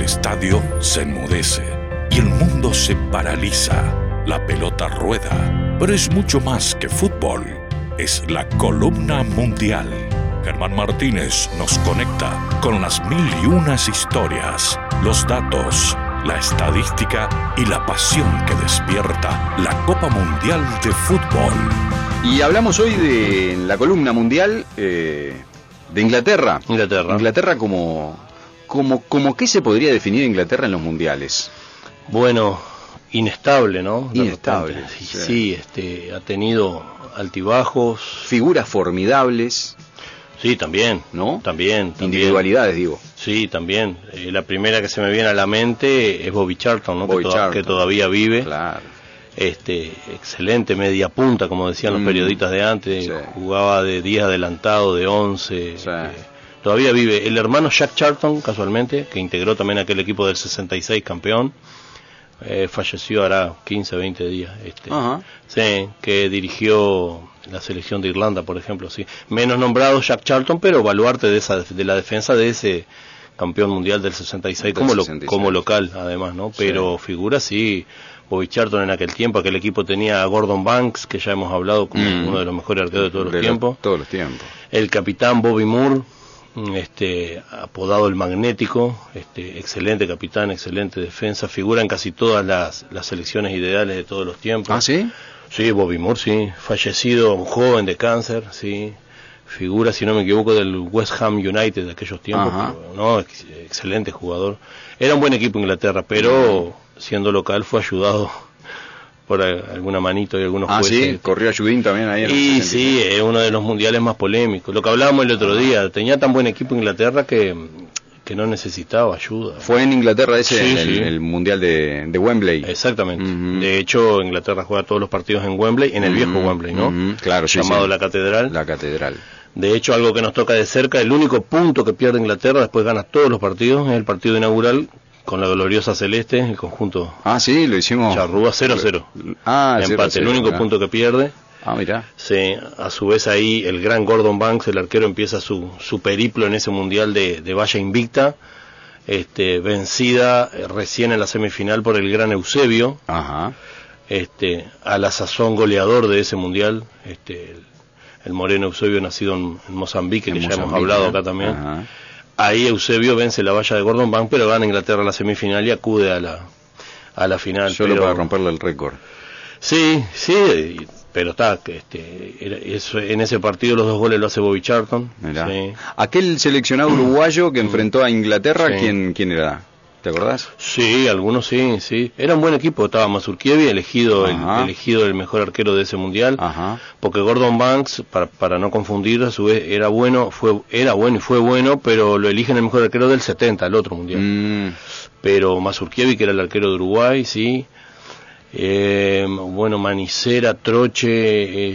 El estadio se enmudece y el mundo se paraliza. La pelota rueda, pero es mucho más que fútbol. Es la columna mundial. Germán Martínez nos conecta con las mil y unas historias, los datos, la estadística y la pasión que despierta la Copa Mundial de Fútbol. Y hablamos hoy de la columna mundial eh, de Inglaterra. Inglaterra. Inglaterra como, como, como qué se podría definir Inglaterra en los mundiales. Bueno, inestable, ¿no? De Inestable, repente. Sí, sí. sí, este, ha tenido altibajos. Figuras formidables, Sí, también. ¿no? También, también. Individualidades, digo. Sí, también. Eh, la primera que se me viene a la mente es Bobby Charlton, ¿no? Bobby que, Charlton. que todavía vive. Claro. Este, excelente media punta, como decían los Mm, periodistas de antes. sí. Jugaba de 10 adelantado, de 11. Sí. eh, todavía vive. El hermano Jack Charlton, casualmente, que integró también aquel equipo del 66 campeón. eh, falleció hará 15, 20 días. Este. Sí, que dirigió la selección de Irlanda, por ejemplo, sí. Menos nombrado Jack Charlton, pero baluarte de esa de la defensa de ese campeón mundial del 66 Del como lo- 66. como local, además, ¿no? Pero figura sí Bobby Charlton en aquel tiempo, aquel equipo tenía a Gordon Banks, que ya hemos hablado como Mm. uno de los mejores arqueros de todos los De tiempos. Todos los tiempos. El capitán Bobby Moore, este, apodado el magnético, este, excelente capitán, excelente defensa, figura en casi todas las, las selecciones ideales de todos los tiempos. ¿Ah, sí? Sí, Bobby Moore, sí. Fallecido, un joven de cáncer, sí. Figura, si no me equivoco, del West Ham United de aquellos tiempos. Pero, no, ex- excelente jugador. Era un buen equipo Inglaterra, pero siendo local fue ayudado por alguna manito y algunos Ah, jueces. sí. Corrió a Judín también ahí en Y 66. sí, es uno de los mundiales más polémicos. Lo que hablábamos el otro día, tenía tan buen equipo Inglaterra que, que no necesitaba ayuda. Fue en Inglaterra ese, Sí, el, sí. el mundial de, de Wembley. Exactamente. De hecho, Inglaterra juega todos los partidos en Wembley, en el viejo Wembley, ¿no? claro, sí, Llamado la Catedral. La catedral. De hecho, algo que nos toca de cerca, el único punto que pierde Inglaterra, después gana todos los partidos, es el partido inaugural con la gloriosa celeste, el conjunto Ah, sí, lo hicimos. Charrúa 0-0. Ah, Empate, 0-0, el único mirá. punto que pierde. Ah, mira. Sí, a su vez ahí el gran Gordon Banks, el arquero, empieza su, su periplo en ese mundial de, de valla invicta, este, vencida eh, recién en la semifinal por el gran Eusebio, Ajá. este, a la sazón goleador de ese mundial, este, el, el moreno Eusebio nacido en, en Mozambique, En que ya hemos hablado ¿eh? acá también. Ajá. Ahí Eusebio vence la valla de Gordon Banks, pero gana Inglaterra la semifinal y acude a la, a la final. Solo pero- para romperle el récord. Sí, sí, y- pero está, que este, en ese partido los dos goles lo hace Bobby Charlton. Sí. Aquel seleccionado uruguayo que enfrentó a Inglaterra, Sí. ¿quién, ¿quién era? ¿Te acordás? Sí, algunos sí, sí. Era un buen equipo, estaba Mazurkiewicz, elegido el, elegido el mejor arquero de ese mundial. Ajá. Porque Gordon Banks, para, para no confundir, a su vez era bueno, fue, era bueno y fue bueno, pero lo eligen el mejor arquero del 70, el otro mundial. Mm, Pero Mazurkiewicz, que era el arquero de Uruguay, sí. Eh, bueno, Manicera, Troche,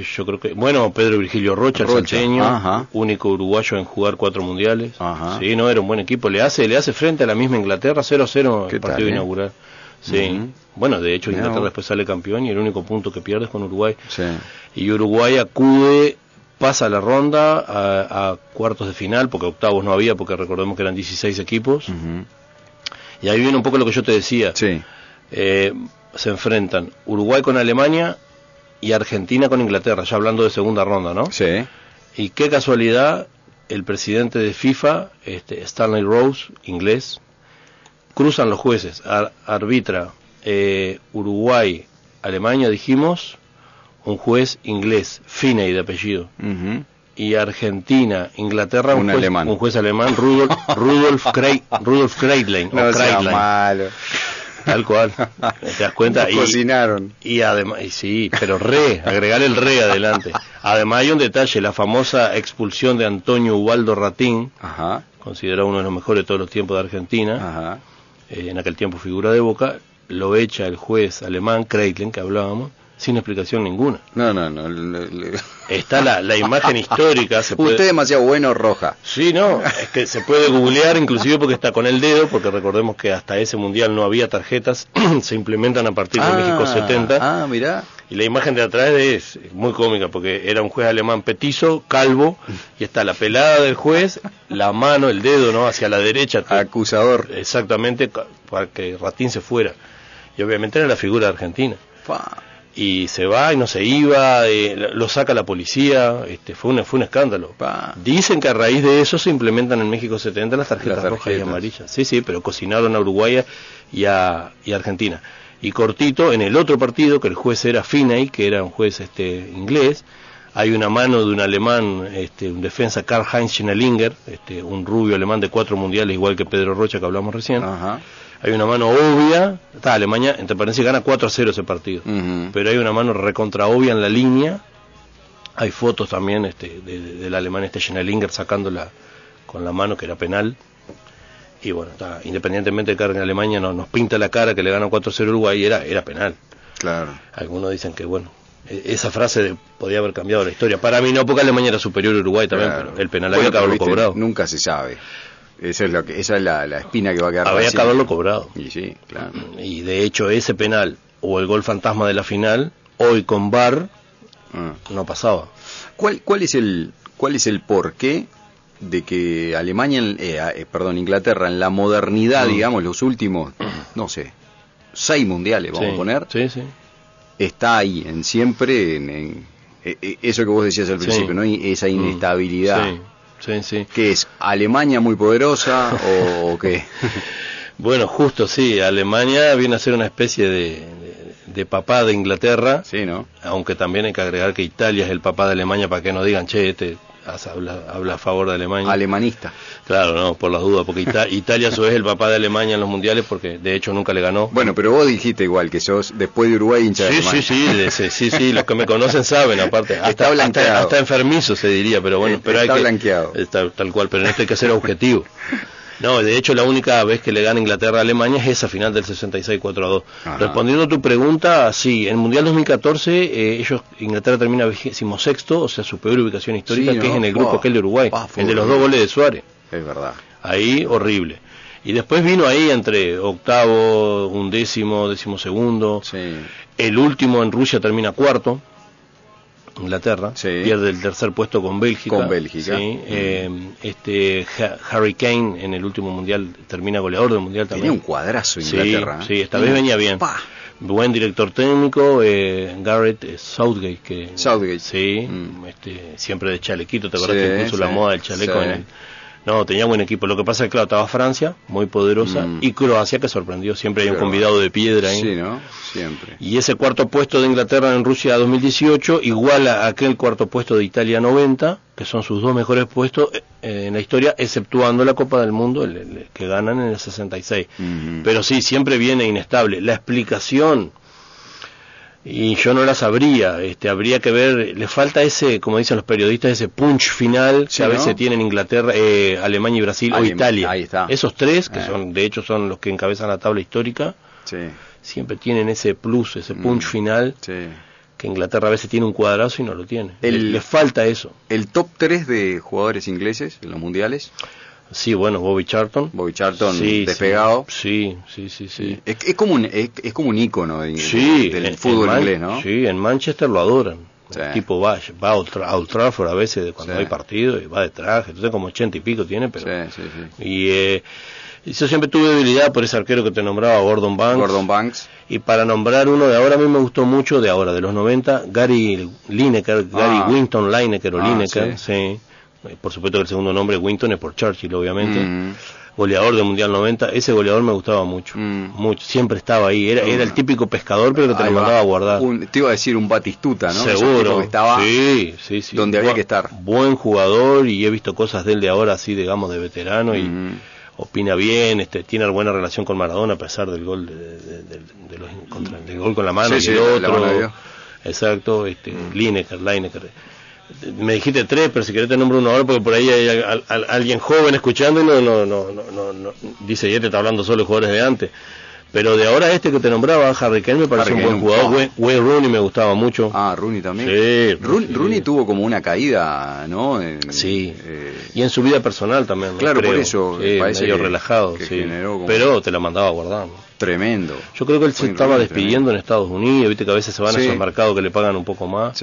eh, yo creo que... Bueno, Pedro Virgilio Rocha, Rocha, salteño, ajá. único uruguayo en jugar cuatro mundiales. Ajá. Sí, no, era un buen equipo. Le hace le hace frente a la misma Inglaterra, 0-0 ¿Qué el partido eh? inaugural. Sí. Bueno, de hecho Inglaterra después sale campeón y el único punto que pierde es con Uruguay. sí. Y Uruguay acude, pasa la ronda a, a cuartos de final, porque octavos no había, porque recordemos que eran 16 equipos. Y ahí viene un poco lo que yo te decía. Sí. Eh, se enfrentan Uruguay con Alemania y Argentina con Inglaterra, ya hablando de segunda ronda, ¿no? Sí. Y qué casualidad, el presidente de FIFA, este, Stanley Rose, inglés, cruzan los jueces, ar- arbitra eh, Uruguay, Alemania, dijimos, un juez inglés, Finney de apellido, y Argentina, Inglaterra, un, Un juez, alemán. un juez alemán, Rudolf, Rudolf, Krei- Rudolf Kreidlein, No. Tal cual, ¿te das cuenta? Y- cocinaron. y además, sí, pero re, agregar el re adelante. Además hay un detalle, la famosa expulsión de Antonio Ubaldo Ratín, Ajá. considerado uno de los mejores de todos los tiempos de Argentina, Ajá. eh, en aquel tiempo figura de Boca, lo echa el juez alemán Kreitlen, que hablábamos, sin explicación ninguna. No, no, no. le- le- Está la, la imagen histórica, se puede... Usted demasiado bueno, roja. Sí, no, es que se puede googlear inclusive porque está con el dedo, porque recordemos que hasta ese mundial no había tarjetas, se implementan a partir de México 70. Ah, mirá. Y la imagen de atrás es muy cómica porque era un juez alemán petizo, calvo, y está la pelada del juez, la mano, el dedo, ¿no? Hacia la derecha. Acusador. Exactamente, para que Ratín se fuera. Y obviamente era la figura de Argentina. Y se va y no se iba, eh, lo saca la policía, este, fue, un, fue un escándalo. Dicen que a raíz de eso se implementan en México 70 las tarjetas, rojas y amarillas. Sí, sí, pero cocinaron a Uruguay y a, y a Argentina y cortito, en el otro partido, que el juez era Finney, que era un juez este, inglés, hay una mano de un alemán, este, un defensa Karl-Heinz Schnellinger, este, un rubio alemán de cuatro mundiales, igual que Pedro Rocha que hablamos recién. Hay una mano obvia, está Alemania, entre paréntesis, gana 4 a 0 ese partido, pero hay una mano recontra obvia en la línea. Hay fotos también este, del alemán este Schnellinger sacándola con la mano, que era penal y bueno, está, independientemente de que en Alemania no, nos pinta la cara que le gana 4-0 Uruguay, era, era penal. Claro. Algunos dicen que, bueno, e, esa frase podía haber cambiado la historia. Para mí no, porque Alemania era superior a Uruguay también, pero el penal había que haberlo cobrado. Nunca se sabe. Esa es, lo que, esa es la, espina que va a quedar. Había que haberlo cobrado. Y sí, claro. Y de hecho ese penal o el gol fantasma de la final, hoy con VAR, ah. no pasaba. ¿Cuál, cuál, es el, ¿Cuál es el porqué de que Alemania, eh, eh, perdón, Inglaterra en la modernidad, mm. digamos, los últimos, no sé, seis mundiales, vamos a poner, está ahí, en siempre, en, eh, eso que vos decías al principio, ¿no? Esa mm. Inestabilidad. ¿Qué es? ¿Alemania muy poderosa o, qué? bueno, justo sí, Alemania viene a ser una especie de, de, papá de Inglaterra. Sí, ¿no? Aunque también hay que agregar que Italia es el papá de Alemania para que no digan, che, este habla, a favor de Alemania. Alemanista. Claro, no, por las dudas, porque Italia eso es el papá de Alemania en los mundiales, porque de hecho nunca le ganó. Bueno, pero vos dijiste igual que sos después de Uruguay hincha sí, de Sí, sí, sí, sí, los que me conocen saben, aparte. Hasta, está blanqueado. Hasta, enfermizo se diría, pero bueno, pero está hay blanqueado. tal cual, pero en esto hay que ser objetivo. No, de hecho la única vez que le gana Inglaterra a Alemania es esa final del 66 4 a 2. Respondiendo a tu pregunta, sí, en el Mundial 2014 eh, ellos Inglaterra termina vigésimo sexto, o sea, su peor ubicación histórica, que es en el grupo aquel de Uruguay, el de los dos goles de Suárez. Es verdad. Ahí horrible. Y después vino ahí entre octavo, undécimo, décimo segundo. Sí. El último en Rusia termina cuarto. Inglaterra, pierde el tercer puesto con Bélgica. Con Bélgica. Eh, este Harry Kane en el último mundial termina goleador del mundial también. Tenía un cuadrazo Inglaterra. Sí, esta vez venía bien. Buen director técnico, eh, Garrett eh, Southgate, que Southgate. sí, mm. este, siempre de chalequito, ¿te acuerdas que puso la moda del chaleco en el no, tenía buen equipo. Lo que pasa es que, claro, estaba Francia, muy poderosa, mm. y Croacia, que sorprendió. Siempre hay un convidado de piedra ahí. Sí, ¿no? Siempre. Y ese cuarto puesto de Inglaterra en Rusia 2018, igual a aquel cuarto puesto de Italia 90, que son sus dos mejores puestos eh, en la historia, exceptuando la Copa del Mundo, que ganan en el 66. Pero sí, siempre viene inestable. La explicación y yo no la sabría, este, habría que ver, le falta ese, como dicen los periodistas, ese punch final que a veces tienen Inglaterra, eh, Alemania y Brasil o Italia. Esos tres, que eh. son, de hecho son los que encabezan la tabla histórica, siempre tienen ese plus, ese punch mm. final, que Inglaterra a veces tiene un cuadrazo y no lo tiene. le, falta eso. ¿El top 3 de jugadores ingleses en los mundiales? Sí, bueno, Bobby Charlton. Bobby Charlton despegado. Sí, sí, sí, sí. Es, como un es, como un ícono del fútbol inglés, ¿no? Sí, en Manchester lo adoran. El tipo va, va a, Old Trafford a veces cuando hay partido y va de traje, entonces como ochenta y pico tiene, pero... Y eh, yo siempre tuve debilidad por ese arquero que te nombraba, Gordon Banks. Gordon Banks. Y para nombrar uno de ahora, a mí me gustó mucho, de ahora, de los 90, Gary Lineker, Gary ah. Winton Lineker o ah, Lineker, sí por supuesto que el segundo nombre Winton es por Churchill, obviamente. Mm. Goleador del Mundial 90, ese goleador me gustaba mucho, mm. mucho, siempre estaba ahí, era, era el mm. típico pescador pero que te lo mandaba a guardar. te iba a decir un Batistuta, ¿no? Seguro, que estaba sí, sí, sí. donde había que estar. Buen jugador y he visto cosas de él de ahora así, digamos, de veterano y opina bien, este, tiene buena relación con Maradona a pesar del gol de, los, del gol con la mano y el otro. Exacto, este, Lineker, Lineker me dijiste tres, pero si querés te nombro uno ahora porque por ahí hay alguien joven escuchando y no, no, no, no, no, dice, ya te está hablando solo de jugadores de antes. Pero de ahora este que te nombraba, Harry Kane, me parece un buen jugador. Wayne, Rooney me gustaba mucho. Ah, Rooney también. Sí. Rooney, tuvo como una caída, ¿no? sí. Eh, y en su vida personal también. Claro, por eso. Sí, medio relajado, sí. Pero te la mandaba a guardar. Tremendo. Yo creo que él se estaba despidiendo en Estados Unidos, viste que a veces se van a esos mercados que le pagan un poco más.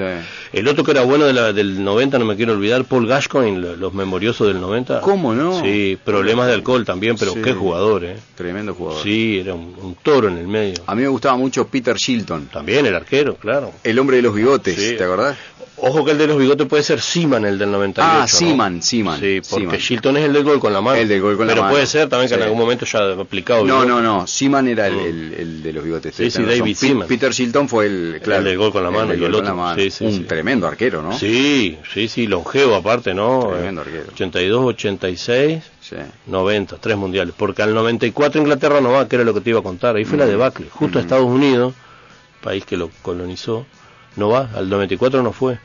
El otro que era bueno de la, del 90, no me quiero olvidar, Paul Gascoigne, los memoriosos del 90. ¿Cómo no? Sí, problemas de alcohol también, pero qué jugador, ¿eh? Tremendo jugador. Sí, era un, toro en el medio. A mí me gustaba mucho Peter Shilton. También el arquero, claro. El hombre de los bigotes, ¿te acordás? Ojo que el de los bigotes puede ser Seaman, el del 98. Ah, Seaman, Seaman. Sí, porque Shilton es el del gol con la mano. El del gol con la mano. Pero puede ser también que en algún momento ya aplicado. No, no, no. Seaman era el, mm. el, de los bigotes. Sí, sí, David Seaman. Peter Shilton fue el, claro, el del gol con la mano. El, el otro. Sí, sí, Un tremendo arquero, ¿no? Sí, sí, sí, longevo aparte, ¿no? Tremendo arquero. 82, 86. Sí. 90, tres mundiales. Porque al 94 Inglaterra no va, que era lo que te iba a contar. Ahí fue la mm. debacle. Justo a mm. Estados Unidos, país que lo colonizó, no va. Al 94 no fue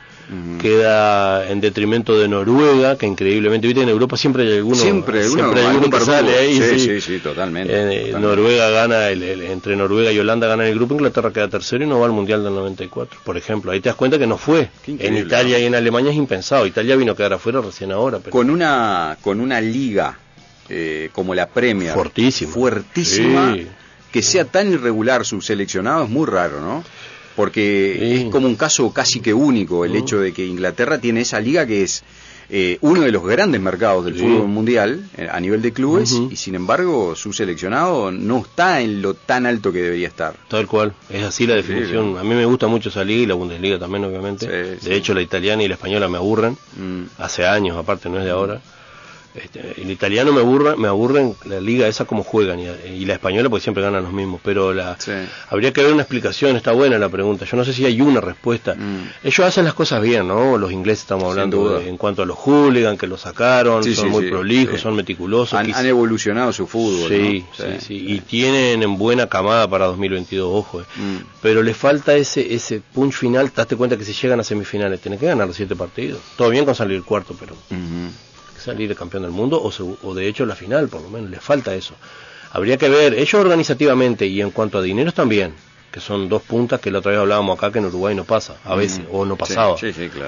queda en detrimento de Noruega, que increíblemente, viste, en Europa siempre hay alguno, siempre, siempre hay alguno que sale ahí. Sí, sí, sí, totalmente, eh, Noruega gana, el, entre Noruega y Holanda gana el grupo, Inglaterra queda tercero y no va al Mundial del 94, por ejemplo. Ahí te das cuenta que no fue. En Italia y en Alemania es impensado. Italia vino a quedar afuera recién ahora. Con, una, con una liga eh, como la Premier, fuertísima, fuertísima que sea tan irregular su seleccionado es muy raro, ¿no? Porque es como un caso casi que único el hecho de que Inglaterra tiene esa liga que es eh, uno de los grandes mercados del fútbol mundial eh, a nivel de clubes y sin embargo su seleccionado no está en lo tan alto que debería estar. Tal cual, es así la definición. A mí me gusta mucho esa liga y la Bundesliga también obviamente. de hecho la italiana y la española me aburren, mm. hace años aparte, no es de ahora. Este, el italiano me aburre, me aburren la liga esa como juegan y, la española porque siempre ganan los mismos, pero la habría que ver una explicación, está buena la pregunta, yo no sé si hay una respuesta. Mm. Ellos hacen las cosas bien, ¿no? Los ingleses estamos hablando en cuanto a los hooligans que lo sacaron, son muy prolijos, son meticulosos. Han, evolucionado su fútbol. Sí, sí, sí, y tienen en buena camada para 2022, ojo. Eh. Mm. Pero le falta ese ese punch final, date cuenta que si llegan a semifinales tienen que ganar los siete partidos. Todo bien con salir cuarto, pero salir campeón del mundo o, o de hecho la final, por lo menos, le falta eso. Habría que ver, ellos organizativamente y en cuanto a dineros también, que son dos puntas que la otra vez hablábamos acá que en Uruguay no pasa, a veces, o no pasaba.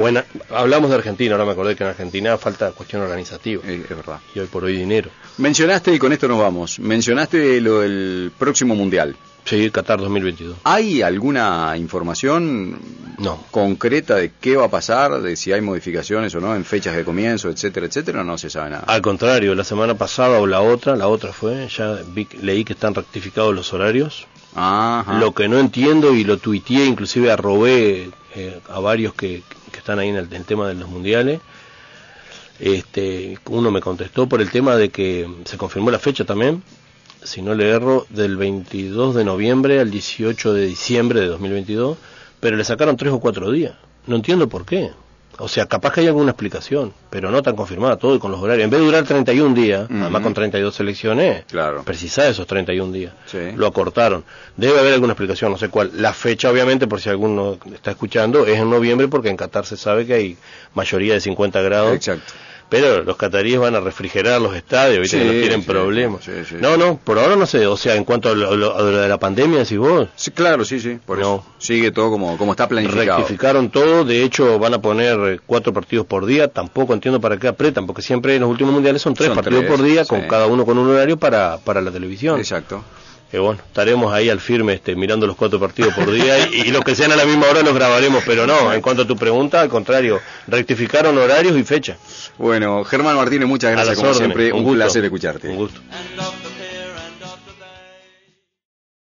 bueno, hablamos de Argentina, ahora me acordé que en Argentina falta cuestión organizativa. Es, verdad. Y hoy por hoy dinero. Mencionaste, y con esto nos vamos, mencionaste lo del próximo Mundial. Sí, Qatar 2022. ¿Hay alguna información no. concreta de qué va a pasar, de si hay modificaciones o no en fechas de comienzo, etcétera, etcétera? No se sabe nada. Al contrario, la semana pasada o la otra, la otra fue, ya leí que están rectificados los horarios. Lo que no entiendo y lo tuiteé, inclusive arrobé eh, a varios que, están ahí en el, tema de los mundiales. Este, uno me contestó por el tema de que se confirmó la fecha también, si no le erro, del 22 de noviembre al 18 de diciembre de 2022, pero le sacaron tres o cuatro días. No entiendo por qué. O sea, capaz que hay alguna explicación, pero no tan confirmada todo y con los horarios. En vez de durar 31 días, además con 32 selecciones, claro. precisa esos 31 días. Lo acortaron. Debe haber alguna explicación, no sé cuál. La fecha, obviamente, por si alguno está escuchando, es en noviembre porque en Qatar se sabe que hay mayoría de 50 grados. Exacto pero los cataríes van a refrigerar los estadios, ¿viste? no tienen problemas. no, no, por ahora no sé, o sea, en cuanto a lo, de la pandemia, decís vos. Sí, claro, sí, sí, por eso. Sigue todo como, como está planificado. Rectificaron todo, de hecho van a poner eh, cuatro partidos por día, tampoco entiendo para qué apretan, porque siempre en los últimos mundiales son tres partidos por día, con cada uno con un horario para, para la televisión. Exacto que bueno, estaremos ahí al firme este, mirando los cuatro partidos por día y, los que sean a la misma hora los grabaremos, pero no, en cuanto a tu pregunta, al contrario, rectificaron horarios y fecha. Bueno, Germán Martínez, muchas gracias como siempre, un, un placer escucharte. Un gusto.